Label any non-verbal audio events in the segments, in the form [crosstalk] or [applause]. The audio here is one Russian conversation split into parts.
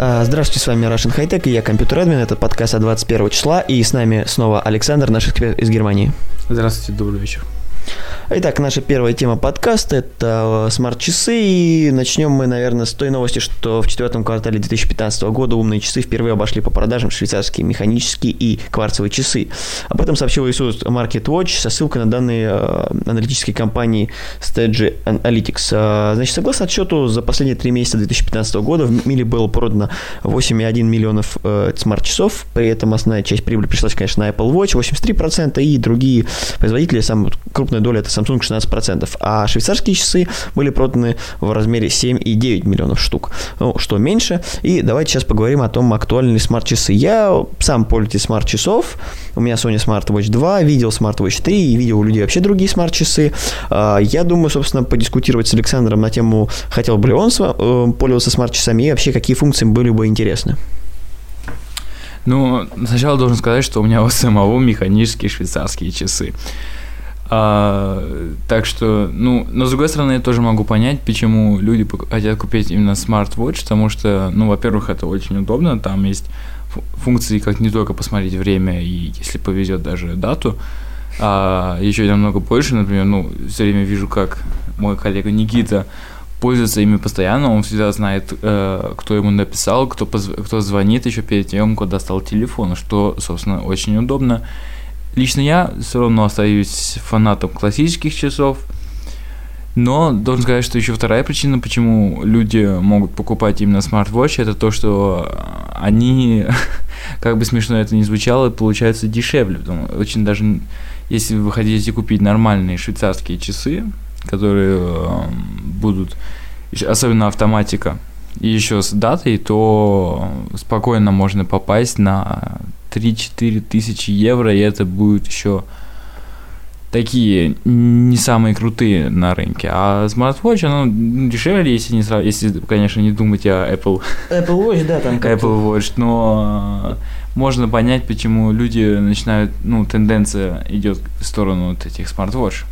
А, Здравствуйте, с вами Russian High Tech и я компьютер админ. Это подкаст от 21 числа. И с нами снова Александр, наш эксперт из Германии. Здравствуйте, добрый вечер. Итак, наша первая тема подкаста – это э, смарт-часы. И начнем мы, наверное, с той новости, что в четвертом квартале 2015 года умные часы впервые обошли по продажам швейцарские механические и кварцевые часы. Об этом сообщил Иисус Market Watch со ссылкой на данные э, аналитической компании Stage Analytics. Э, Значит, согласно отчету, за последние три месяца 2015 года в мире было продано 8,1 миллионов смарт-часов. При этом основная часть прибыли пришлась, конечно, на Apple Watch 83%, и другие производители, самая крупная доля это Samsung 16%, а швейцарские часы были проданы в размере 7,9 миллионов штук, ну, что меньше. И давайте сейчас поговорим о том, актуальны ли смарт-часы. Я сам пользователь смарт-часов, у меня Sony Smart Watch 2, видел Smart Watch 3 и видел у людей вообще другие смарт-часы. А, Я думаю, собственно, подискутировать с Александром на тему, хотел бы ли он э, пользоваться смарт-часами и вообще какие функции были бы интересны. Ну, сначала должен сказать, что у меня у самого механические швейцарские часы. А, так что, ну, но с другой стороны, я тоже могу понять, почему люди хотят купить именно смарт-вотч, потому что, ну, во-первых, это очень удобно, там есть фу- функции, как не только посмотреть время и, если повезет, даже дату, а еще намного больше, например, ну, все время вижу, как мой коллега Никита пользуется ими постоянно, он всегда знает, э, кто ему написал, кто, позв- кто звонит еще перед тем, как достал телефон, что, собственно, очень удобно. Лично я все равно остаюсь фанатом классических часов, но должен сказать, что еще вторая причина, почему люди могут покупать именно смарт-вотч, это то, что они, [laughs] как бы смешно это ни звучало, получаются дешевле. Очень даже, если вы хотите купить нормальные швейцарские часы, которые э, будут, особенно автоматика, и еще с датой, то спокойно можно попасть на 3-4 тысячи евро, и это будет еще такие не самые крутые на рынке. А smart watch, оно дешевле, если, не сра- если, конечно, не думать о Apple, Apple Watch, да, там Apple Watch, но э, можно понять, почему люди начинают, ну, тенденция идет в сторону вот этих smart watch.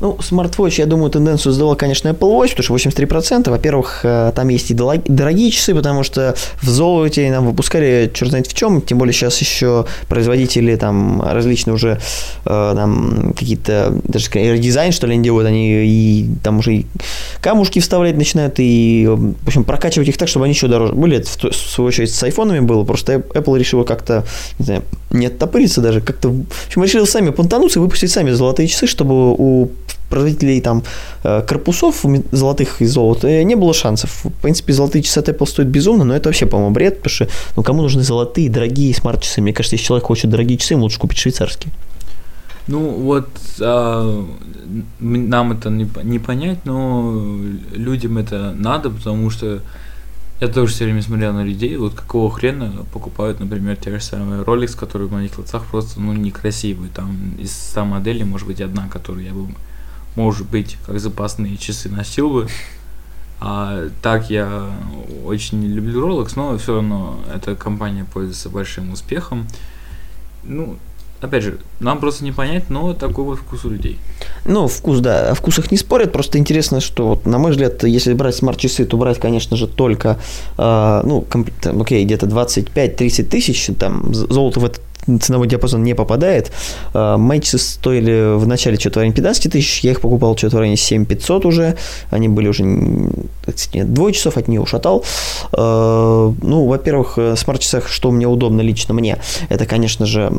Ну, smart watch, я думаю, тенденцию сделал, конечно, Apple Watch, потому что 83%. Во-первых, э, там есть и дорогие часы, потому что в золоте нам выпускали черт знает в чем, тем более сейчас еще производители там различные уже э, там какие-то, даже дизайн, что ли, они делают, они и там уже и камушки вставлять начинают, и, в общем, прокачивать их так, чтобы они еще дороже были. Это, в, то- в свою очередь, с айфонами было, просто Apple решила как-то, не знаю, не оттопыриться даже, как-то, в общем, решили сами понтануться и выпустить сами золотые часы, чтобы у производителей там э, корпусов золотых из золота э, не было шансов. В принципе, золотые часы от Apple стоят безумно, но это вообще, по-моему, бред, потому что ну, кому нужны золотые, дорогие смарт-часы? Мне кажется, если человек хочет дорогие часы, ему лучше купить швейцарские. Ну, вот а, нам это не, не понять, но людям это надо, потому что я тоже все время смотрел на людей, вот какого хрена покупают, например, те же самые Rolex, которые в моих глазах просто, ну, некрасивые. Там из 100 моделей, может быть, одна, которую я бы, может быть, как запасные часы носил бы. А так я очень не люблю Rolex, но все равно эта компания пользуется большим успехом. Ну, опять же, нам просто не понять, но такой вот вкус у людей. Ну, вкус, да, о вкусах не спорят, просто интересно, что, вот, на мой взгляд, если брать смарт-часы, то брать, конечно же, только, э, ну, комп- там, окей, где-то 25-30 тысяч, там, золото в этот ценовой диапазон не попадает. Э, Мои часы стоили в начале что-то в районе 15 тысяч, я их покупал что-то в районе 7500 уже, они были уже, нет, двое часов от нее ушатал. Э, Ну, во-первых, э, в смарт-часах, что мне удобно лично мне, это, конечно же,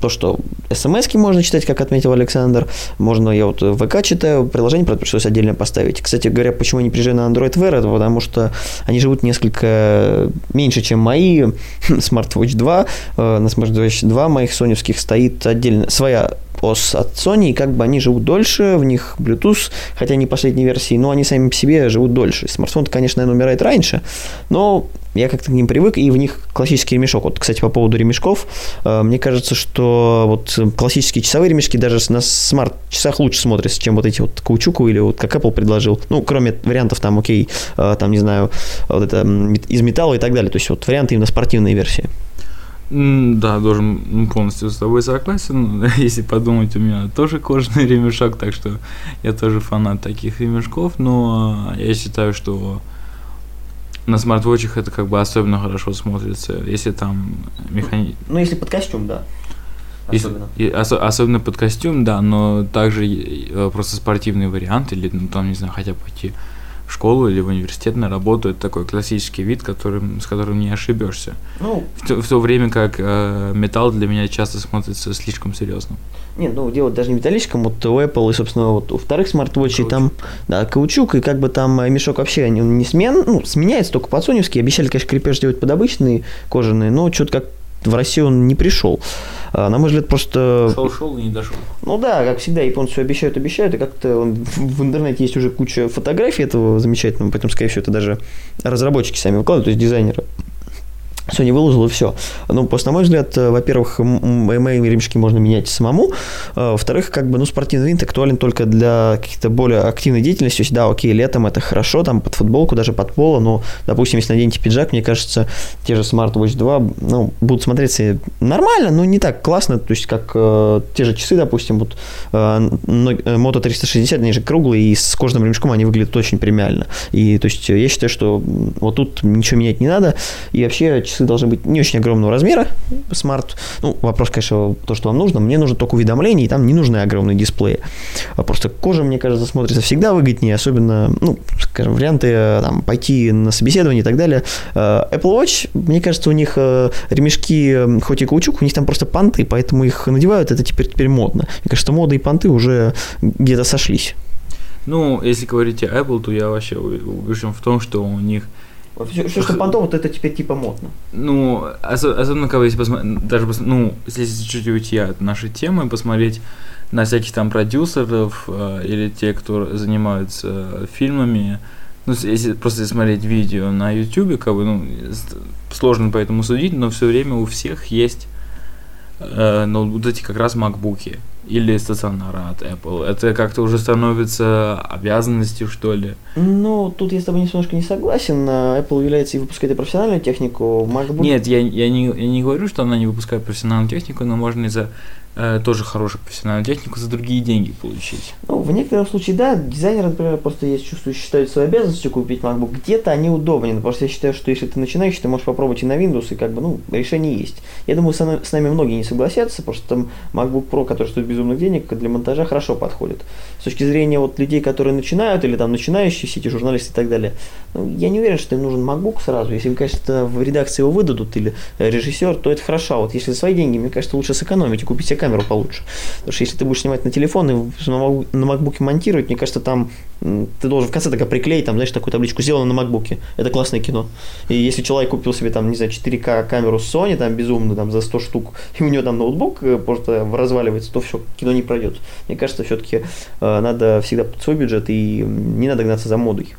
то, что смс можно читать, как отметил Александр, можно, я вот в ВК читаю, приложение, правда, пришлось отдельно поставить. Кстати говоря, почему я не приезжаю на Android Wear, это потому что они живут несколько меньше, чем мои. [laughs] Smartwatch 2, э, на Smartwatch 2 моих соневских стоит отдельно своя OS от Sony, и как бы они живут дольше, в них Bluetooth, хотя не последней версии, но они сами по себе живут дольше. Смартфон, конечно, наверное, умирает раньше, но я как-то к ним привык, и в них классический ремешок. Вот, кстати, по поводу ремешков, э, мне кажется, что вот классические часовые ремешки даже на смарт-часах лучше смотрятся, чем вот эти вот каучуковые или вот как Apple предложил. Ну, кроме вариантов там, окей, э, там, не знаю, вот это из металла и так далее. То есть вот варианты именно спортивной версии. Да, должен ну, полностью с тобой согласен. [laughs] Если подумать, у меня тоже кожаный ремешок, так что я тоже фанат таких ремешков, но я считаю, что на смарт-вотчах это как бы особенно хорошо смотрится, если там механи... Ну, если под костюм, да. Особенно. Если, и, ос, особенно под костюм, да, но также э, просто спортивный вариант, или ну, там, не знаю, хотя бы пойти в школу или в университет на работу, это такой классический вид, которым, с которым не ошибешься. Ну, в, то, в то время как э, металл для меня часто смотрится слишком серьезно. Нет, ну дело даже не металлическом, вот у Apple и, собственно, вот у вторых смарт-вотчей там, да, каучук, и как бы там мешок вообще не, не смен, ну, сменяется только под соневский. Обещали, конечно, крепеж делать под обычные кожаные, но что-то как в Россию он не пришел. А, на мой взгляд, просто... Шел, шел и не дошел. Ну да, как всегда, японцы обещают, обещают, и как-то в интернете есть уже куча фотографий этого замечательного, поэтому, скорее всего, это даже разработчики сами выкладывают, то есть дизайнеры. Sony выложил и все. Ну, просто, на мой взгляд, э, во-первых, мои ремешки можно менять самому. А, во-вторых, как бы, ну, спортивный винт актуален только для каких-то более активной деятельности. То есть, да, окей, летом это хорошо, там, под футболку, даже под поло, но, допустим, если наденете пиджак, мне кажется, те же Smart Watch 2, ну, будут смотреться нормально, но не так классно, то есть, как э, те же часы, допустим, вот э, Moto 360, они же круглые, и с кожаным ремешком они выглядят очень премиально. И, то есть, я считаю, что вот тут ничего менять не надо, и вообще часы часы должны быть не очень огромного размера, смарт. Ну, вопрос, конечно, то, что вам нужно. Мне нужно только уведомления, и там не нужны огромные дисплеи. А просто кожа, мне кажется, смотрится всегда выгоднее, особенно, ну, скажем, варианты э, там, пойти на собеседование и так далее. Э, Apple Watch, мне кажется, у них э, ремешки, хоть и каучук, у них там просто понты, поэтому их надевают, это теперь, теперь модно. Мне кажется, мода и понты уже где-то сошлись. Ну, если говорить о Apple, то я вообще убежден в том, что у них все, все что понтово, вот это теперь типа модно. Ну, особенно, когда если посмотреть, даже, ну, если чуть-чуть уйти от нашей темы, посмотреть на всяких там продюсеров э, или те, кто занимаются фильмами, ну, если просто смотреть видео на YouTube, как бы, ну, сложно поэтому судить, но все время у всех есть э, ноутбуки, вот эти как раз макбуки или стационара от Apple? Это как-то уже становится обязанностью, что ли? Ну, тут я с тобой немножко не согласен. Apple является и выпускает и профессиональную технику. MacBook... Нет, я, я, не, я не говорю, что она не выпускает профессиональную технику, но можно из-за э, тоже хорошую профессиональную технику за другие деньги получить. Ну, в некотором случае, да, дизайнеры, например, просто есть чувствую, считают своей обязанностью купить MacBook. Где-то они удобнее, просто я считаю, что если ты начинающий, ты можешь попробовать и на Windows, и как бы, ну, решение есть. Я думаю, с, нами многие не согласятся, что там MacBook Pro, который стоит безумных денег, для монтажа хорошо подходит. С точки зрения вот людей, которые начинают, или там начинающие сети, журналисты и так далее, ну, я не уверен, что им нужен MacBook сразу. Если конечно, в редакции его выдадут, или режиссер, то это хорошо. А вот если свои деньги, мне кажется, лучше сэкономить и купить камеру получше. Потому что если ты будешь снимать на телефон и на макбуке монтировать, мне кажется, там ты должен в конце только приклеить, там, знаешь, такую табличку сделано на макбуке. Это классное кино. И если человек купил себе, там, не знаю, 4К камеру Sony, там, безумно, там, за 100 штук, [laughs] и у него там ноутбук э, просто разваливается, то все, кино не пройдет. Мне кажется, все-таки э, надо всегда под свой бюджет и не надо гнаться за модой.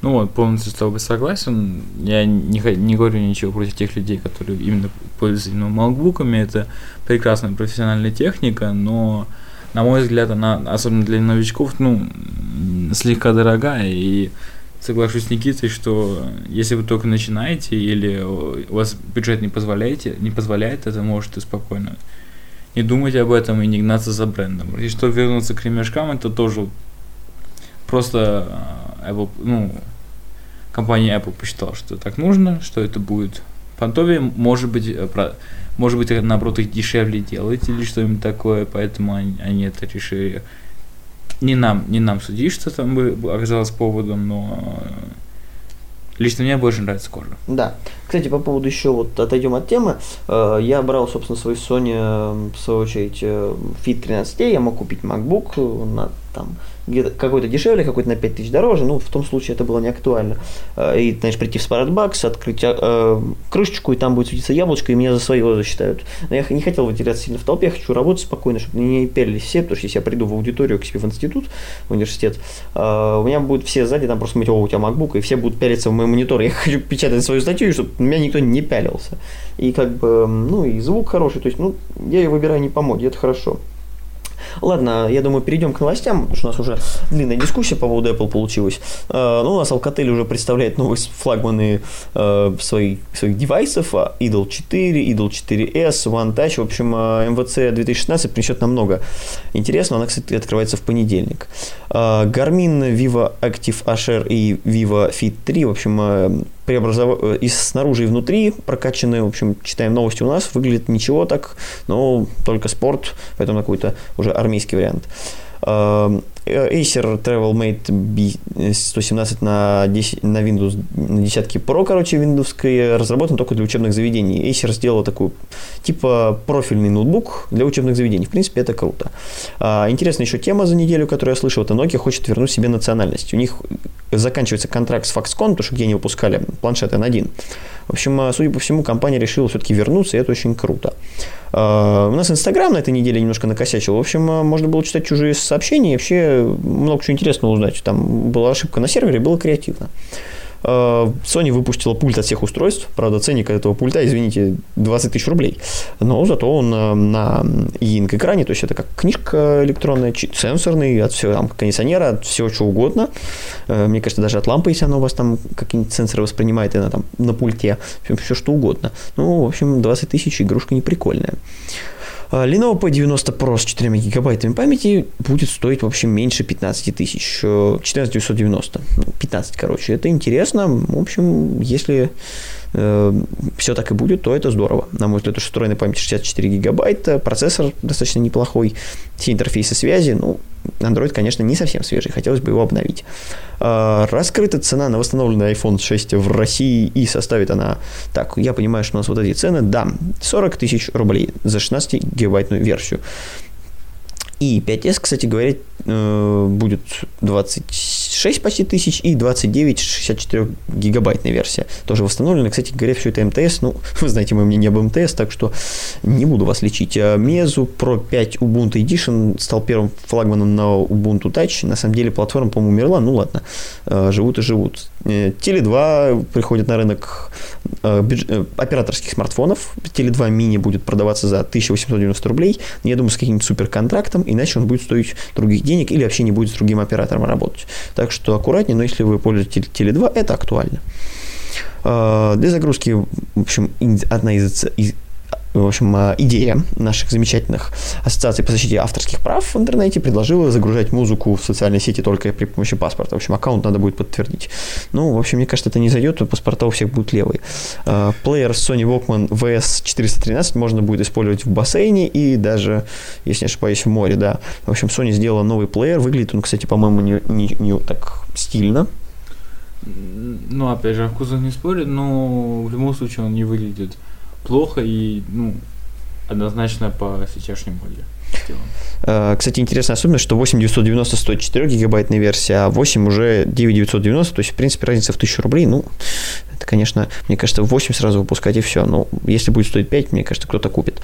Ну вот, полностью с тобой согласен. Я не, не говорю ничего против тех людей, которые именно пользуются именно макбуками. Это прекрасная профессиональная техника, но, на мой взгляд, она, особенно для новичков, ну, слегка дорогая. И соглашусь с Никитой, что если вы только начинаете или у вас бюджет не позволяет, не позволяет, это можете спокойно не думать об этом и не гнаться за брендом. И что вернуться к ремешкам, это тоже просто а, Apple, ну, компания Apple посчитала, что так нужно, что это будет понтовее, может быть, э, про, может быть, наоборот, их дешевле делать или что-нибудь такое, поэтому они, они это решили. Не нам, не нам судить, что там бы оказалось поводом, но Лично мне больше нравится кожа. Да. Кстати, по поводу еще вот отойдем от темы. Э, я брал, собственно, свой Sony, в свою очередь, Fit 13, я мог купить MacBook на там какой-то дешевле, какой-то на 5 тысяч дороже, ну, в том случае это было не актуально. Э, и, знаешь, прийти в Спаратбакс, открыть э, крышечку, и там будет светиться яблочко, и меня за своего засчитают. Но я не хотел выделяться сильно в толпе, я хочу работать спокойно, чтобы не пялились все, потому что если я приду в аудиторию к себе в институт, в университет, э, у меня будут все сзади там просто смотреть, о, у тебя MacBook, и все будут пялиться в мой монитор. Я [laughs] хочу печатать свою статью, чтобы меня никто не пялился. И как бы, ну, и звук хороший, то есть, ну, я ее выбираю не по моде, это хорошо. Ладно, я думаю, перейдем к новостям, потому что у нас уже длинная дискуссия по поводу Apple получилась. Э, ну, у нас Alcatel уже представляет новые флагманы э, своих, своих девайсов, а, Idol 4, Idol 4S, One Touch. В общем, MVC 2016 принесет нам много интересного. Она, кстати, открывается в понедельник. Э, Garmin Vivo Active Asher и Vivo Fit 3, в общем, преобразов... и снаружи и внутри прокачанные, в общем, читаем новости у нас, выглядит ничего так, но только спорт, поэтому какой-то уже армейский вариант. Эм, Acer TravelMate B117 на, 10, на Windows, на десятки Pro, короче, Windows, разработан только для учебных заведений. Acer сделал такой, типа, профильный ноутбук для учебных заведений. В принципе, это круто. А, интересная еще тема за неделю, которую я слышал, это Nokia хочет вернуть себе национальность. У них заканчивается контракт с Foxconn, потому что где они выпускали планшеты N1. В общем, а, судя по всему, компания решила все-таки вернуться, и это очень круто. А, у нас Инстаграм на этой неделе немножко накосячил. В общем, а, можно было читать чужие сообщения и вообще много чего интересного узнать. Там была ошибка на сервере, было креативно. Э, Sony выпустила пульт от всех устройств. Правда, ценник этого пульта, извините, 20 тысяч рублей. Но зато он э, на e-ink экране, то есть это как книжка электронная, сенсорный, от всего, там, кондиционера, от всего чего угодно. Э, мне кажется, даже от лампы, если она у вас там какие-нибудь сенсоры воспринимает, и она там на пульте, все что угодно. Ну, в общем, 20 тысяч, игрушка не прикольная. А, Lenovo P90 Pro с 4 гигабайтами памяти будет стоить, в общем, меньше 15 тысяч. 14 990. 15, короче. Это интересно. В общем, если э, все так и будет, то это здорово. На мой взгляд, потому что встроенная память 64 гигабайта, процессор достаточно неплохой, все интерфейсы связи, ну, Android, конечно, не совсем свежий, хотелось бы его обновить. А, раскрыта цена на восстановленный iPhone 6 в России и составит она, так, я понимаю, что у нас вот эти цены, да, 40 тысяч рублей за 16-гигабайтную версию. И 5S, кстати говоря, э, будет 26 почти тысяч и 29 64 гигабайтная версия. Тоже восстановлена. Кстати говоря, все это МТС. Ну, [laughs] вы знаете мое мнение об МТС, так что не буду вас лечить. А Meizu Pro 5 Ubuntu Edition стал первым флагманом на Ubuntu Touch. На самом деле платформа, по-моему, умерла. Ну ладно, э, живут и живут. Теле 2 приходит на рынок э, операторских смартфонов. Теле 2 мини будет продаваться за 1890 рублей. Я думаю, с каким-нибудь суперконтрактом иначе он будет стоить других денег или вообще не будет с другим оператором работать. Так что аккуратнее, но если вы пользуетесь Теле2, это актуально. Для загрузки, в общем, одна из, из в общем, а, идея наших замечательных ассоциаций по защите авторских прав в интернете предложила загружать музыку в социальные сети только при помощи паспорта. В общем, аккаунт надо будет подтвердить. Ну, в общем, мне кажется, это не зайдет, то паспорта у всех будут левые. А, плеер Sony Walkman VS413 можно будет использовать в бассейне и даже, если не ошибаюсь, в море, да. В общем, Sony сделала новый плеер. Выглядит он, кстати, по-моему, не, не, не так стильно. Ну, опять же, вкусах не спорит, но в любом случае он не выглядит плохо и, ну, однозначно по сейчасшнему моде. Э, кстати, интересная особенность, что 8990 стоит 4 гигабайтная версия, а 8 уже 9990, то есть, в принципе, разница в 1000 рублей, ну, это, конечно, мне кажется, 8 сразу выпускать и все. Но если будет стоить 5, мне кажется, кто-то купит.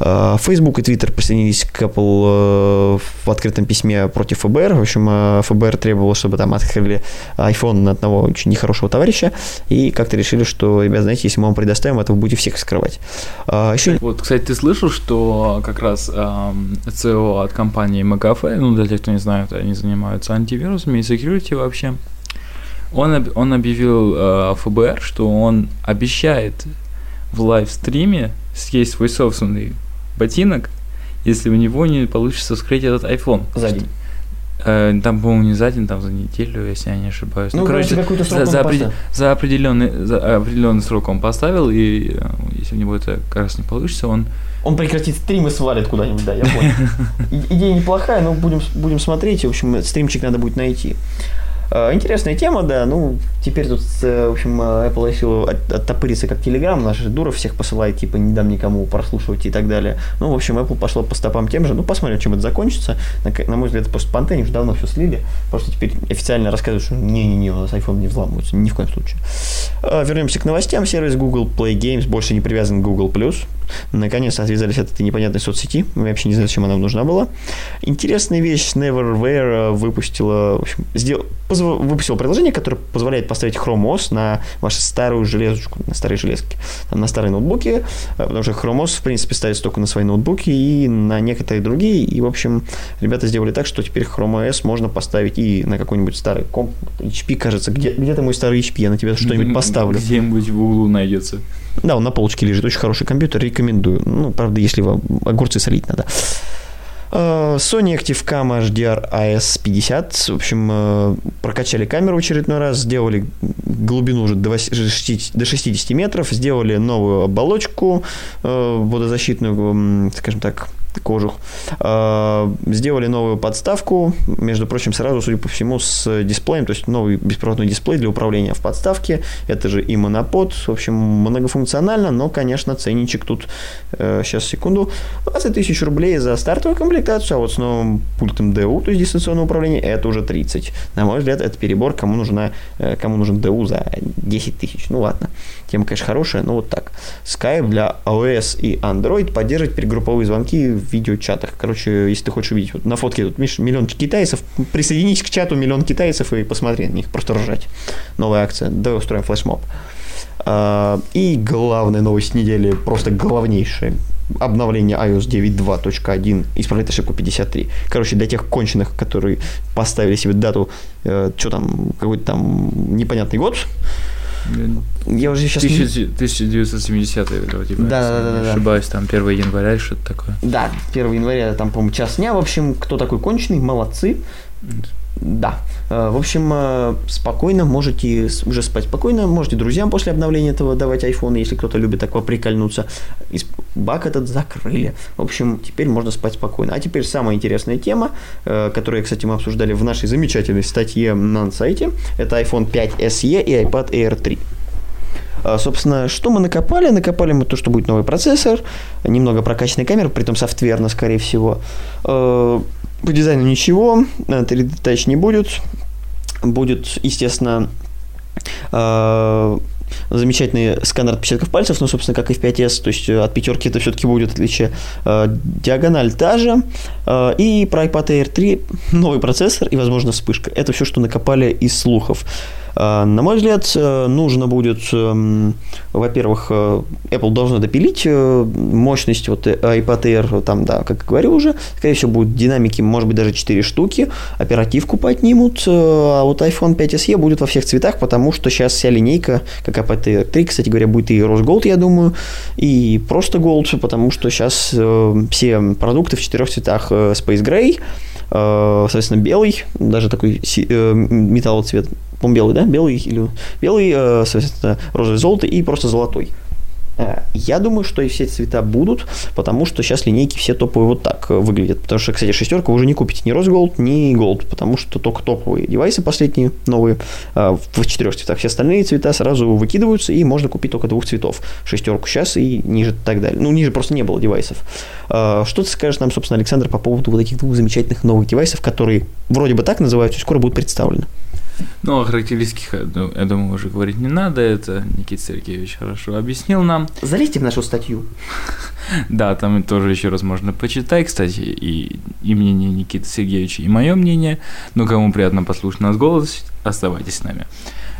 Э, Facebook и Twitter присоединились к Apple э, в открытом письме против ФБР. В общем, ФБР требовало, чтобы там открыли iPhone на одного очень нехорошего товарища. И как-то решили, что, ребят, знаете, если мы вам предоставим это, вы будете всех скрывать. Еще... Вот, кстати, ты слышал, что как раз эм, CEO от компании McAfee, ну, для тех, кто не знает, они занимаются антивирусами и security вообще, он, он объявил э, ФБР, что он обещает в лайвстриме съесть свой собственный ботинок, если у него не получится вскрыть этот iPhone. За день. Э, там, по-моему, не за день, там за неделю, если я не ошибаюсь. Ну, ну короче, короче за, за, опред... за, определенный, за определенный срок он поставил, и э, если у него это как раз не получится, он он прекратит стрим и свалит куда-нибудь, да, я понял. [laughs] Идея неплохая, но будем, будем смотреть. В общем, стримчик надо будет найти. Э, Интересная тема, да. Ну, теперь тут, э, в общем, э, Apple решил от- оттопыриться как Telegram. Наши дуров всех посылает, типа, не дам никому прослушивать и так далее. Ну, в общем, Apple пошло по стопам тем же. Ну, посмотрим, чем это закончится. На, на мой взгляд, после Pantene уже давно все слили. Просто теперь официально рассказывают, что не-не-не, у нас iPhone не взламывается. Ни в коем случае. Вернемся к новостям. Сервис Google Play Games больше не привязан к Google+. Наконец-то отвязались от этой непонятной соцсети. Я вообще не знаю, зачем она нужна была. Интересная вещь. Neverware выпустила, в общем, сдел... выпустила приложение, которое позволяет поставить Chrome OS на вашу старую железочку, на старые железки, там, на старые ноутбуки, э, потому что Chrome OS, в принципе, ставится только на свои ноутбуки и на некоторые другие. И, в общем, ребята сделали так, что теперь Chrome OS можно поставить и на какой-нибудь старый комп. HP, кажется, где, где-то мой старый HP, я на тебя что-нибудь поставлю. Где-нибудь в углу найдется. Да, он на полочке лежит. Очень хороший компьютер, рекомендую. Ну, правда, если вам огурцы солить надо. Э, Sony Active-Cam HDR AS50. В общем, э, прокачали камеру в очередной раз, сделали глубину уже до вось- 60 до 60 метров, сделали новую оболочку э, водозащитную, скажем так, кожух. Э, Сделали новую подставку, между прочим, сразу, судя по всему, с дисплеем, то есть новый беспроводной дисплей для управления в подставке. Это же и монопод, в общем, многофункционально, но, конечно, ценничек тут, э, сейчас, секунду, 20 тысяч рублей за стартовую комплектацию, а вот с новым пультом DU, то есть дистанционное управление, это уже 30. На мой взгляд, это перебор, кому, нужна, э, кому нужен DU за 10 тысяч. Ну ладно, тема, конечно, хорошая, но вот так. Skype для iOS и Android поддерживает перегрупповые звонки в видеочатах. Короче, если ты хочешь увидеть, вот на фотке тут, видишь, миллион китайцев, присоединись к чату миллион китайцев и посмотри на них, просто ржать. Новая акция, давай устроим флешмоб. А, И главная новость недели, просто главнейшая. Обновление iOS 9.2.1 исправляет ошибку 53. Короче, для тех конченых, которые поставили себе дату, что там, какой-то там непонятный год, я уже сейчас... не- 1970 вроде бы. Да, да, да, да. ошибаюсь, там 1 января или что-то такое. Да, 1 января, там, по-моему, час дня. В общем, кто такой конченый, молодцы. Да. Э, В общем, э, спокойно можете уже спать спокойно. Можете друзьям после обновления этого давать iPhone, если кто-то любит так поприкольнуться. Баг этот закрыли. В общем, теперь можно спать спокойно. А теперь самая интересная тема, э, которую, кстати, мы обсуждали в нашей замечательной статье на сайте. Это iPhone 5 SE и iPad Air 3. А, Собственно, что мы накопали? Накопали мы то, что будет новый процессор, немного прокачанной камеры, притом софтверно, скорее всего. Э, По дизайну ничего, э, 3D Touch не будет. Будет, естественно, э, замечательный сканер отпечатков пальцев, ну, собственно, как и в 5S, то есть э, от пятерки это все-таки будет отличие. Э, Диагональ та же. Э, И про iPad Air 3 новый процессор и, возможно, вспышка. Это все, что накопали из слухов. Э, На мой взгляд, э, нужно будет, эм, во-первых, э, Apple должна допилить мощность вот iPad Air, там, да, как говорю уже, скорее всего, будут динамики, может быть, даже 4 штуки, оперативку поднимут, а вот iPhone 5 SE будет во всех цветах, потому что сейчас вся линейка, как iPad Air 3, кстати говоря, будет и Rose Gold, я думаю, и просто Gold, потому что сейчас все продукты в четырех цветах Space Gray, соответственно, белый, даже такой си- э, металловый цвет, по белый, да? Белый или белый, э, соответственно, розовый золотый и просто золотой. Э, Я думаю, что и все цвета будут, потому что сейчас линейки все топовые вот так выглядят. Потому что, кстати, шестерка уже не купите ни Gold, ни Gold, потому что только топовые девайсы последние, новые, э, в четырех цветах. Все остальные цвета сразу выкидываются, и можно купить только двух цветов. Шестерку сейчас и ниже так далее. Ну, ниже просто не было девайсов. Что ты скажешь нам, собственно, Александр, по поводу вот этих двух замечательных новых девайсов, которые вроде бы так называются, и скоро будут представлены? Ну, о характеристиках, я ду- я думаю, уже говорить не надо, это Никита Сергеевич хорошо объяснил нам. Залезьте в нашу статью. [laughs] Да, там тоже еще раз можно почитать, кстати, и, и мнение Никиты Сергеевича, и мое мнение. Ну, кому приятно послушать нас голос, оставайтесь с нами.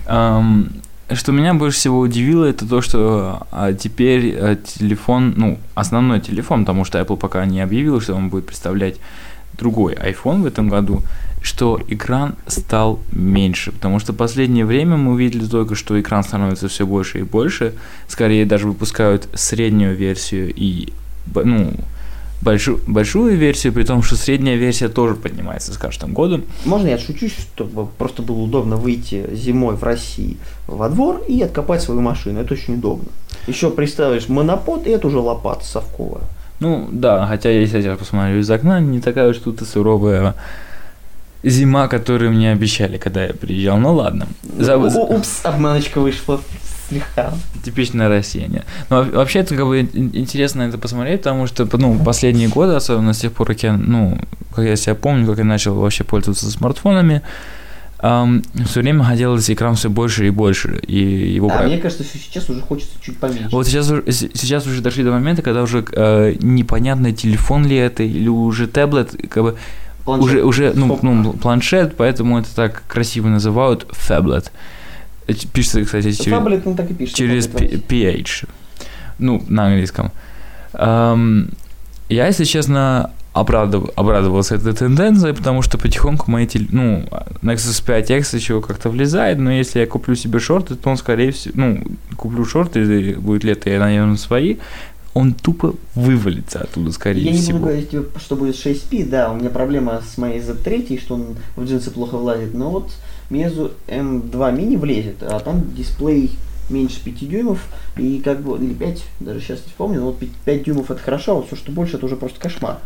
Ам, что меня больше всего удивило, это то, что а, теперь а, телефон, ну, основной телефон, потому что Apple пока не объявил, что он будет представлять другой iPhone в этом году, что экран стал меньше, потому что последнее время мы увидели только, что экран становится все больше и больше, скорее даже выпускают среднюю версию и, ну, большую, большую версию, при том, что средняя версия тоже поднимается с каждым годом. Можно я отшучу, чтобы просто было удобно выйти зимой в России во двор и откопать свою машину. Это очень удобно. Еще представишь монопод, и это уже лопата совковая. Ну, да, хотя если я посмотрю из окна, не такая уж тут и суровая зима, которую мне обещали, когда я приезжал. Ну ладно. За- Упс, обманочка вышла слегка. Типичное Россия, нет. Но во- вообще это как бы ин- интересно это посмотреть, потому что, ну, последние годы, особенно с тех пор, как я, ну, как я себя помню, как я начал вообще пользоваться смартфонами, все время хотелось экран все больше и больше, и его А про- мне кажется, что сейчас уже хочется чуть поменьше. Вот сейчас, сейчас уже дошли до момента, когда уже э, непонятно, телефон ли это или уже таблет, как бы Планшет. уже, уже ну, ну, планшет, поэтому это так красиво называют. Это Пишется, кстати, через, ну так и пишет. через PH, ну, на английском. Ам, я, если честно, обрадов- обрадовался этой тенденцией, потому что потихоньку мои, тел- ну, Nexus 5X еще как-то влезает, но если я куплю себе шорты, то он, скорее всего, ну, куплю шорты, будет лето, я надену свои, он тупо вывалится оттуда, скорее Я не всего. буду говорить тебе, что будет 6P, да, у меня проблема с моей Z3, что он в джинсы плохо влазит, но вот Meizu M2 mini влезет, а там дисплей меньше 5 дюймов, и как бы, или 5, даже сейчас не вспомню, но вот 5, дюймов это хорошо, а вот все, что больше, это уже просто кошмар.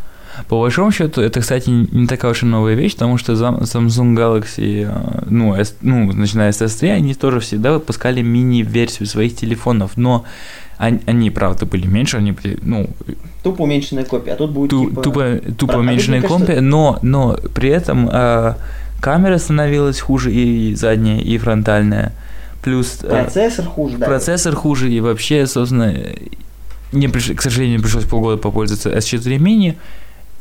По большому счету, это, кстати, не такая уж и новая вещь, потому что Samsung Galaxy, э, ну, S, ну, начиная с S3, они тоже всегда выпускали мини-версию своих телефонов, но они, они, правда, были меньше, они были, ну, Тупо уменьшенная копия, а тут будет ту- типа... тупо, тупо Про- а уменьшенные мне кажется- компи, но, но при этом э, камера становилась хуже и задняя, и фронтальная, плюс э, Процессор хуже, да. процессор хуже, и вообще, собственно, не приш- к сожалению, пришлось полгода попользоваться S4 mini,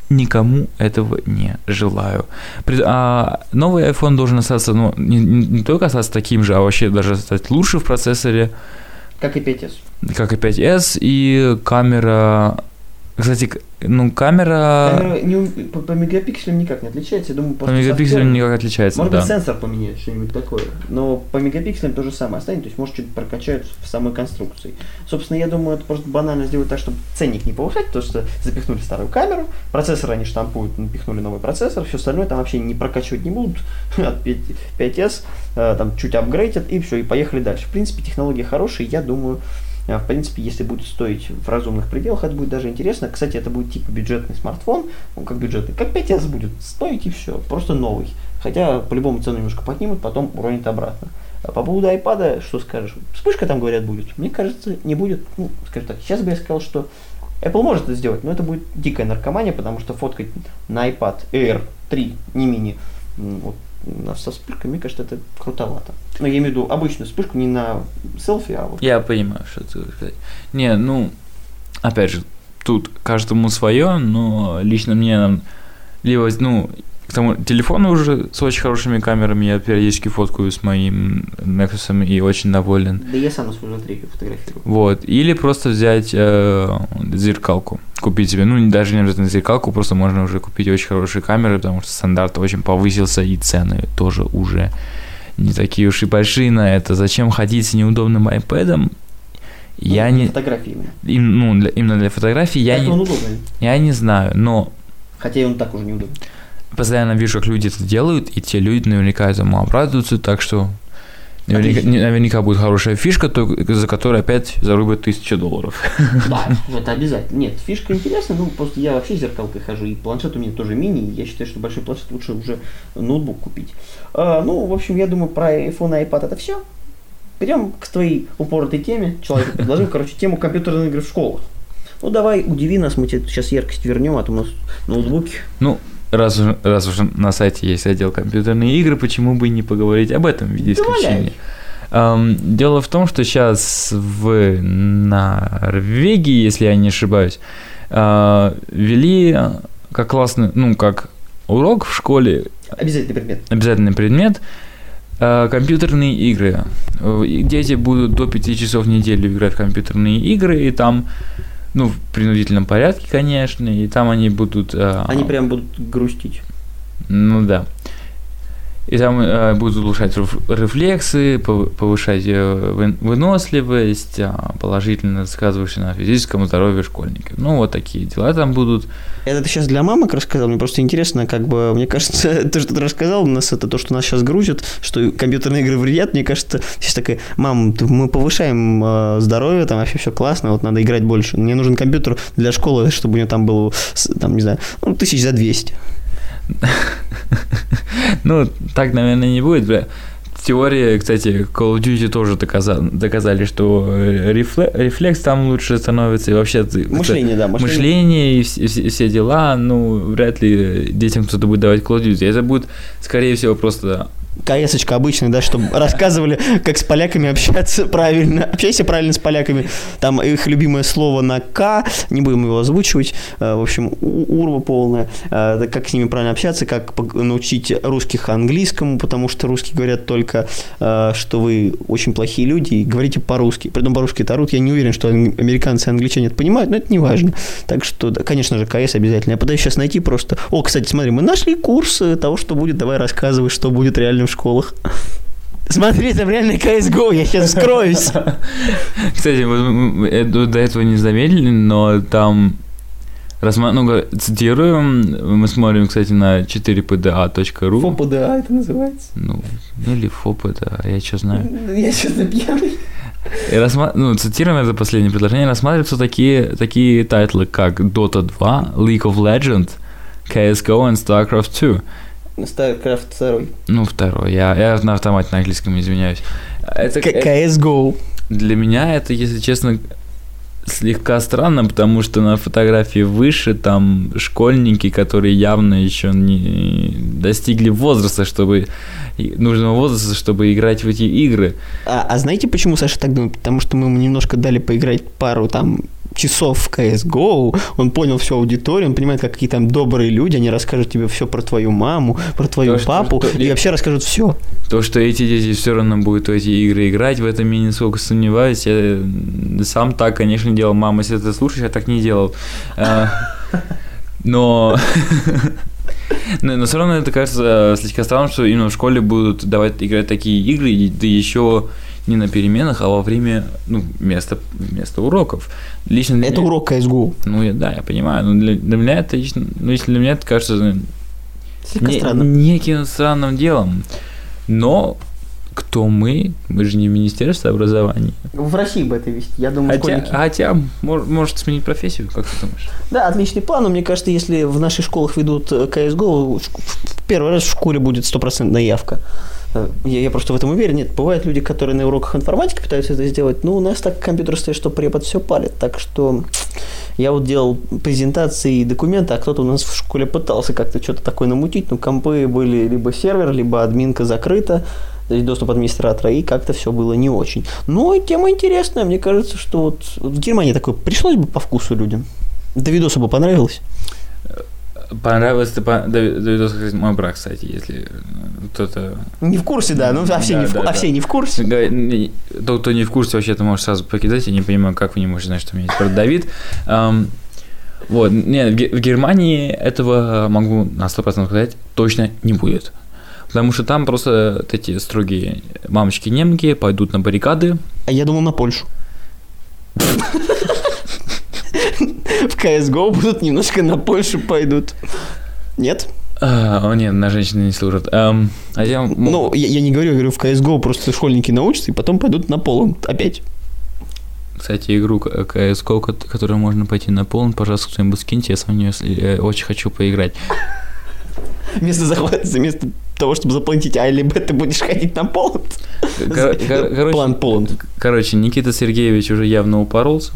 никому этого не желаю. При- а новый iPhone должен остаться, ну, не, не- не только остаться таким же, а вообще даже стать лучше в процессоре, Как и 5S. как и 5S, и камера... Кстати, ну, камера, Камера не по, по мегапикселям никак не отличается, я думаю, по мегапикселям никак отличается, Может да. быть, сенсор поменяют, что-нибудь такое. Но по мегапикселям то же самое останется, то есть, может, что-то прокачают в самой конструкции. Собственно, я думаю, это просто банально сделать так, чтобы ценник не повышать, то что запихнули старую камеру, процессор они штампуют, напихнули новый процессор, все остальное там вообще не прокачивать не будут [laughs] от 5, 5S, э, там чуть апгрейдят, и все, и поехали дальше. В принципе, технология хорошая, я думаю, в принципе, если будет стоить в разумных пределах, это будет даже интересно. Кстати, это будет типа бюджетный смартфон, ну как бюджетный, как 5S будет стоить и все, просто новый. Хотя по-любому цену немножко поднимут, потом уронят обратно. А по поводу iPad, что скажешь? Вспышка там, говорят, будет. Мне кажется, не будет. Ну, скажем так, сейчас бы я сказал, что Apple может это сделать, но это будет дикая наркомания, потому что фоткать на iPad Air 3, не мини, вот, на- со вспышкой, мне кажется, это крутовато. Но я имею в виду обычную вспышку, не на селфи, а вот Я понимаю, что ты сказать. Не, ну, опять же, тут каждому свое, но лично мне либо, ну, к тому телефону уже с очень хорошими камерами, я периодически фоткаю с моим Nexus и очень доволен. Да я сам на свою треке фотографирую. Вот. Или просто взять э, зеркалку. Купить себе, ну, даже не обязательно зеркалку, просто можно уже купить очень хорошие камеры, потому что стандарт очень повысился, и цены тоже уже не такие уж и большие на это. Зачем ходить с неудобным iPad? Я Ну, не... Фотографии именно. им- ну, для- именно для фотографий я не, удобный. я не знаю, но Хотя и он так уже неудобный. Постоянно вижу, как люди это делают, и те люди наверняка этому обрадуются, так что наверняка, наверняка будет хорошая фишка, за которую опять зарубят тысячу долларов. [laughs] Да, [laughs] это обязательно. Нет, фишка интересная, ну просто я вообще зеркалкой хожу, и планшет у меня тоже мини, я считаю, что большой планшет лучше уже ноутбук купить. А, ну, в общем, я думаю, про iPhone и iPad это все. Перейдем к твоей упоротой теме. Человек предложил, короче, тему компьютерные игры в школах. Ну давай, удиви нас, мы тебе сейчас яркость вернем, а то у нас ноутбуки. Ну, раз раз уже на сайте есть отдел компьютерные игры, почему бы и не поговорить об этом в виде исключения? Ам, дело в том, что сейчас в Норвегии, если я не ошибаюсь, а, ввели как классный, ну, как урок в школе, Обязательный предмет. обязательный предмет, а, компьютерные игры. Э, Дети будут до 5 часов в неделю играть в компьютерные игры, и там, ну, в принудительном порядке, конечно, и там они будут... а, Они прям будут грустить. ну да. И там э, будут улучшать реф- рефлексы, пов- повышать э, вы- выносливость, а, положительно сказывающие на физическом здоровье школьников. Ну, вот такие дела там будут. Это ты сейчас для мамок рассказал? Мне просто интересно, как бы, мне кажется, [laughs] то, что ты рассказал, у нас это то, что нас сейчас грузит, что компьютерные игры вредят, мне кажется, сейчас такая, мам, мы повышаем э, здоровье, там вообще все классно, вот надо играть больше. Мне нужен компьютер для школы, чтобы у него там было, там, не знаю, ну, тысяч за 200. Ну, так, наверное, не будет, бля. В теории, кстати, Call of Duty тоже доказали, доказали что рефле- рефлекс там лучше становится, и вообще... Мышление, да, мышление. Мышление и все, все- все дела, ну, вряд ли детям кто-то будет давать Call of Duty. Это будет, скорее всего, просто КСочка обычная, да, чтобы [laughs] рассказывали, как с поляками общаться правильно. Общайся правильно с поляками. Там их любимое слово на К, не будем его озвучивать. Э, В общем, урва полная. Э, Как с ними правильно общаться, как научить русских английскому, потому что русские говорят только, э, что вы очень плохие люди и говорите по-русски. Притом по-русски это орут. Я не уверен, что ан- американцы и англичане это понимают, но это не важно. Так что, да, конечно же, КС обязательно. Я пытаюсь сейчас найти просто... О, кстати, смотри, мы нашли курс того, что будет. Давай рассказывай, что будет реально в школах. Смотри, там реально CSGO, я сейчас скроюсь. [laughs] Кстати, мы- до этого не заметили, но там рассма- ну, цитируем, мы смотрим, кстати, на 4pda.ru. ФОПДА это называется. Ну, или ФОПДА, я что знаю. Я честно пьяный. И рассма- ну, цитируем это последнее предложение, рассматриваются такие, такие тайтлы, как Dota 2, League of Legends, CSGO и StarCraft 2. StarCraft 2. Ну, второй. Я, я на автомате на английском извиняюсь. Это, это- CSGO. Для меня это, если честно, слегка странно, потому что на фотографии выше там школьники, которые явно еще не достигли возраста, чтобы нужного возраста, чтобы играть в эти игры. А, а знаете, почему Саша так думает? Потому что мы ему немножко дали поиграть пару там часов в CSGO, он понял всю аудиторию, он понимает, как какие там добрые люди, они расскажут тебе все про твою маму, про твою То, что- папу, что- и вообще расскажут все. То, что эти дети все равно будут в эти игры играть, в этом я нисколько сомневаюсь. Я сам так, конечно, делал. Мама, если ты слушаешь, я так не делал. А, Но... [laughs] Но, но все равно это кажется слегка странным, что именно в школе будут давать играть такие игры, и да еще не на переменах, а во время, ну, вместо, вместо уроков. Лично для Это меня- урок CSGO. Ну, я, да, я понимаю, но для, для меня это лично, ну, если для меня это кажется ну, не- странно. неким странным делом. Но кто мы? Мы же не министерство образования. В России бы это вести, я думаю, Хотя, школьники. хотя мор- может сменить профессию, как ты думаешь? Да, отличный план, но мне кажется, если в наших школах ведут э, CSGO, в шк- в первый раз в школе будет стопроцентная явка. Э, Я, я просто в этом уверен. Нет, бывают люди, которые на уроках информатики пытаются это сделать, но у нас так компьютер стоит, что препод все палит. Так что я вот делал презентации и документы, а кто-то у нас в школе пытался как-то что-то такое намутить, но компы были либо сервер, либо админка закрыта, доступ администратора, и как-то все было не очень. Но тема интересная, мне кажется, что вот в Германии такое пришлось бы по вкусу людям. Давидосу бы понравилось. Понравилось ты по... Давидос, кстати, мой брак, кстати, если э, кто-то... Не в курсе, да, ну а все, Да, не, в, да, а да. все не в курсе. Тот, кто не в курсе, вообще ты можешь сразу покидать. Я не понимаю, как вы не можете знать, что у меня есть брат Давид. Ам, вот, нет, в Ге- в Германии этого могу на 100% сказать точно не будет. Потому что там просто вот эти строгие мамочки-немки пойдут на баррикады. А я думал на Польшу. [laughs] [laughs] В CSGO будут немножко на Польшу пойдут. Нет? А, о, нет, на женщины не служат. Ам, а я, Ну, я, я не говорю, я говорю, в CSGO просто школьники научатся и потом пойдут на полон опять. Кстати, игру CSGO, ко- которую можно пойти на полон, пожалуйста, кто-нибудь скиньте, я с вами э, очень хочу поиграть. [laughs] Вместо захвата, вместо того, чтобы заплатить А или Б, ты будешь ходить на полон. Кор- кор- [laughs] короче- План полон. Короче, Никита Сергеевич уже явно упоролся.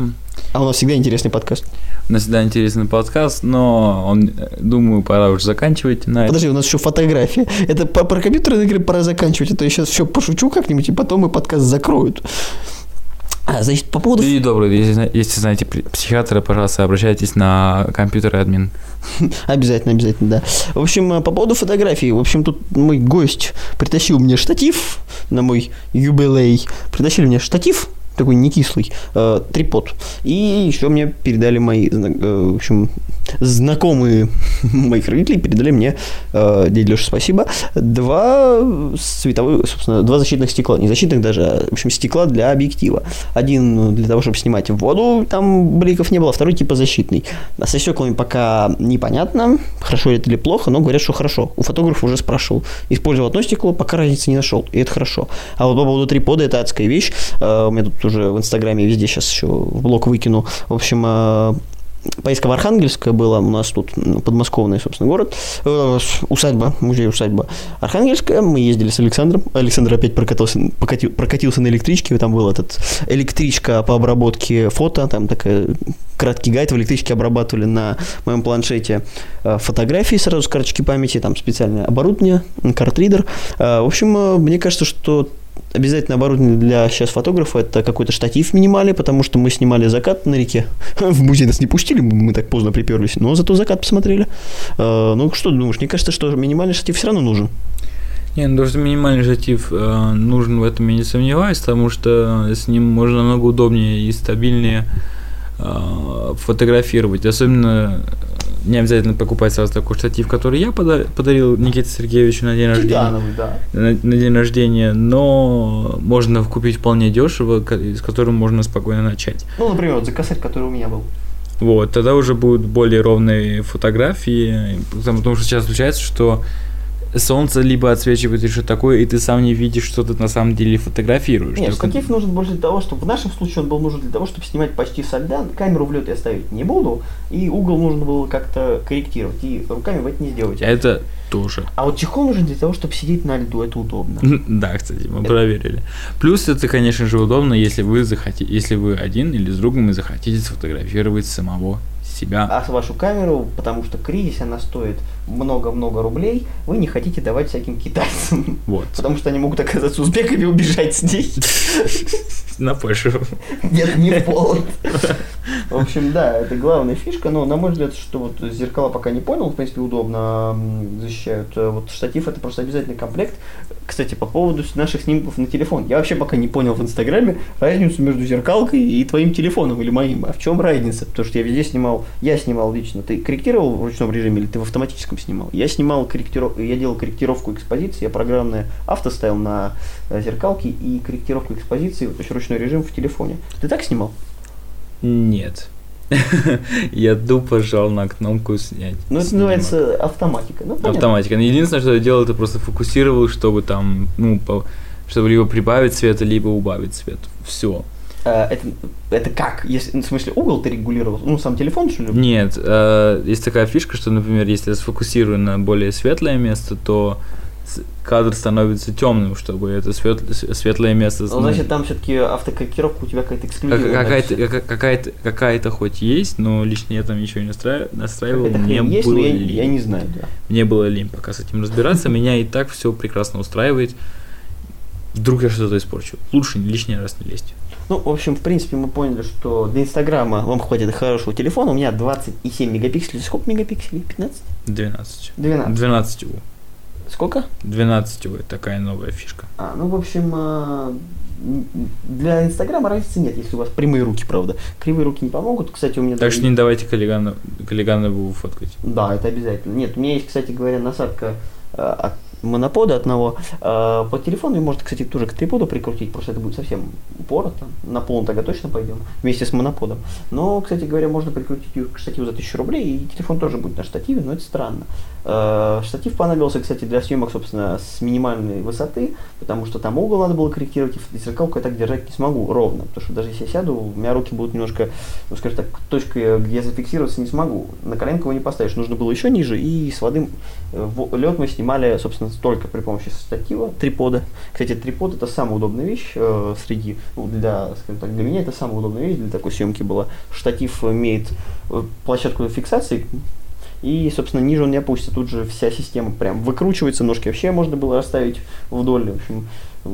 А у нас всегда интересный подкаст. У нас всегда интересный подкаст, но он, э, думаю, пора уже заканчивать на. Подожди, у нас еще фотография. Это по- про компьютерные игры пора заканчивать, а то я сейчас все пошучу как-нибудь, и потом и подкаст закроют. А, значит, по поводу... И добрый, если, если знаете психиатра, пожалуйста, обращайтесь на компьютер админ. [laughs] Обязательно, обязательно, да. В общем, э, по поводу фотографий. В общем, тут мой гость притащил мне штатив на мой юбилей. Притащили мне штатив, такой не кислый, э, трипод. И еще мне передали мои, э, в общем, знакомые [laughs] моих родителей, передали мне, э, дядя Леша, спасибо, два световых, собственно, два защитных стекла. Не защитных даже, а, в общем, стекла для объектива. Один для того, чтобы снимать воду, там бликов не было, второй типа защитный. А со стеклами пока непонятно, хорошо это или плохо, но говорят, что хорошо. У фотографа уже спрашивал. Использовал одно стекло, пока разницы не нашел, и это хорошо. А вот по поводу трипода, это адская вещь. Э, У меня тут уже в Инстаграме везде сейчас еще в блог выкину. В общем, э, поездка в Архангельское была у нас тут, ну, подмосковный, собственно, город, э, усадьба, музей-усадьба Архангельская, мы ездили с Александром, Александр опять прокатился, покатил, прокатился на электричке, там был этот электричка по обработке фото, там такая краткий гайд. В электричке обрабатывали на моем планшете э, фотографии сразу с карточки памяти, там специальное оборудование, картридер. Э, В общем, мне кажется, что обязательно оборудование для сейчас фотографа это какой-то штатив минимали, потому что мы снимали закат на реке. [laughs] В музей нас не пустили, мы так поздно приперлись, но зато закат посмотрели. Э, Ну, что думаешь? Мне кажется, что минимальный штатив все равно нужен. Не, ну, что минимальный штатив э, нужен в этом я не сомневаюсь, потому что с ним можно намного удобнее и стабильнее э, фотографировать. Особенно не обязательно покупать сразу такой штатив, который я пода- подарил Никите Сергеевичу на день рождения. да. на, на день рождения, но можно купить вполне дешево, с которым можно спокойно начать. Ну, например, вот за косарь, который у меня был. Вот, тогда уже будут более ровные фотографии, потому, потому что сейчас случается, что солнце либо отсвечивает или что такое, и ты сам не видишь, что ты на самом деле фотографируешь. Нет, Только- штатив нужен больше для того, чтобы в нашем случае он был нужен для того, чтобы снимать почти со льда. Камеру в лед я ставить не буду, и угол нужно было как-то корректировать. И руками вы это не сделаете. Это тоже. А вот чехол нужен для того, чтобы сидеть на льду, это удобно. Да, кстати, мы проверили. Плюс это, конечно же, удобно, если вы захотите, если вы один или с другом и захотите сфотографировать самого себя. А вашу камеру, потому что кризис, она стоит много-много рублей, вы не хотите давать всяким китайцам. Вот. Потому что они могут оказаться узбеками и убежать с ней. На Польшу. Нет, не в повод. В общем, да, это главная фишка, но на мой взгляд, что вот зеркала пока не понял, в принципе, удобно защищают. Э, Вот штатив это просто обязательный комплект. Кстати, по поводу наших снимков на телефон. Я вообще пока не понял в Инстаграме разницу между зеркалкой и твоим телефоном или моим. А в чем разница? Потому что я везде снимал, я снимал лично. Ты корректировал в ручном режиме или ты в автоматическом снимал? Я снимал корректировку, я делал корректировку экспозиции, я программное авто ставил на э, зеркалке и корректировку экспозиции, то есть ручной режим в телефоне. Ты так снимал? Нет. [laughs] Я тупо жал на кнопку снять. Ну, это называется автоматика. Ну. Автоматика. Но Единственное, что я делал, это просто фокусировал, чтобы там, ну, чтобы либо прибавить цвета, либо убавить цвет. Все. А, это, это как? Если, ну, в смысле, угол ты регулировал? Ну, сам телефон, что ли? Нет, э, есть такая фишка, что, например, если я сфокусирую на более светлое место, то кадр становится темным, чтобы это свет- светлое место. Ну, значит, там все-таки автокорректировка у тебя какая-то как- эксклюзивная. какая-то, какая-то, какая-то хоть есть, но лично я там ничего не настраивал, настраивал мне есть, было но я, лень. я не знаю, да. Мне было лень пока с этим разбираться, [laughs] меня и так все прекрасно устраивает. Вдруг я что-то испорчу. Лучше лишний раз не лезть. Ну, в общем, в принципе, мы поняли, что для Инстаграма вам хватит хорошего телефона. У меня 27 мегапикселей. Сколько мегапикселей? 15? 12. 12. 12 У. Сколько? 12 У, такая новая фишка. А, ну, в общем, м, для Инстаграма разницы нет, если у вас прямые руки, правда. Кривые руки не помогут. Кстати, у меня... Так даже- что не давайте Каллиганову фоткать. Да, это обязательно. Нет, у меня есть, кстати говоря, насадка э, от монопода одного. Э, по телефону и можно, кстати, тоже к триподу прикрутить, просто это будет совсем упорото. На полном тогда точно пойдем, вместе с моноподом. Но, кстати говоря, можно прикрутить к штативу за 1000 рублей, и телефон тоже будет на штативе, но это странно. Э, штатив понадобился, кстати, для съемок, собственно, с минимальной высоты, потому что там угол надо было корректировать, и зеркалку я так держать не смогу ровно, потому что даже если я сяду, у меня руки будут немножко, ну, скажем так, точкой, где я зафиксироваться не смогу. На коленку его не поставишь, нужно было еще ниже, и с воды лед мы снимали, собственно, только при помощи штатива, трипода. Кстати, трипод это самая удобная вещь э, среди, ну, для, скажем так, для меня это самая удобная вещь для такой съемки была. Штатив имеет э, площадку фиксации, и, собственно, ниже он не опустится. Тут же вся система прям выкручивается, ножки вообще можно было расставить вдоль. В общем,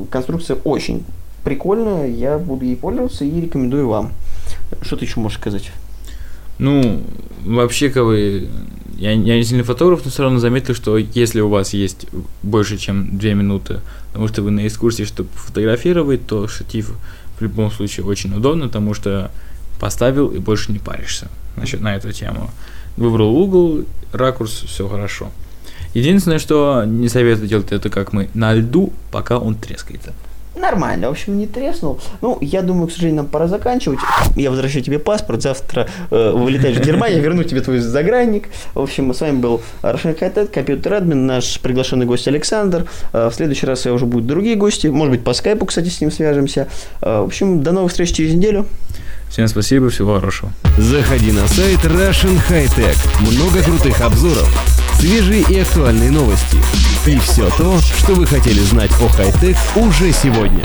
конструкция очень прикольная, я буду ей пользоваться и рекомендую вам. Что ты еще можешь сказать? Ну, вообще, как бы, я, я не сильный фотограф, но все равно заметил, что если у вас есть больше, чем 2 минуты, потому что вы на экскурсии, чтобы фотографировать, то штатив в любом случае очень удобно, потому что поставил и больше не паришься насчет на эту тему. Выбрал угол, ракурс, все хорошо. Единственное, что не советую делать, это как мы на льду, пока он трескается. Нормально, в общем, не треснул. Ну, я думаю, к сожалению, нам пора заканчивать. Я возвращаю тебе паспорт, завтра э, вылетаешь в Германию, верну тебе твой загранник. В общем, с вами был Рашин Хайтет, компьютер админ, наш приглашенный гость Александр. Э, в следующий раз уже будут другие гости, может быть, по скайпу, кстати, с ним свяжемся. Э, в общем, до новых встреч через неделю. Всем спасибо, всего хорошего. Заходи на сайт Russian High Tech. Много крутых обзоров, свежие и актуальные новости. И все то, что вы хотели знать о хай-тек уже сегодня.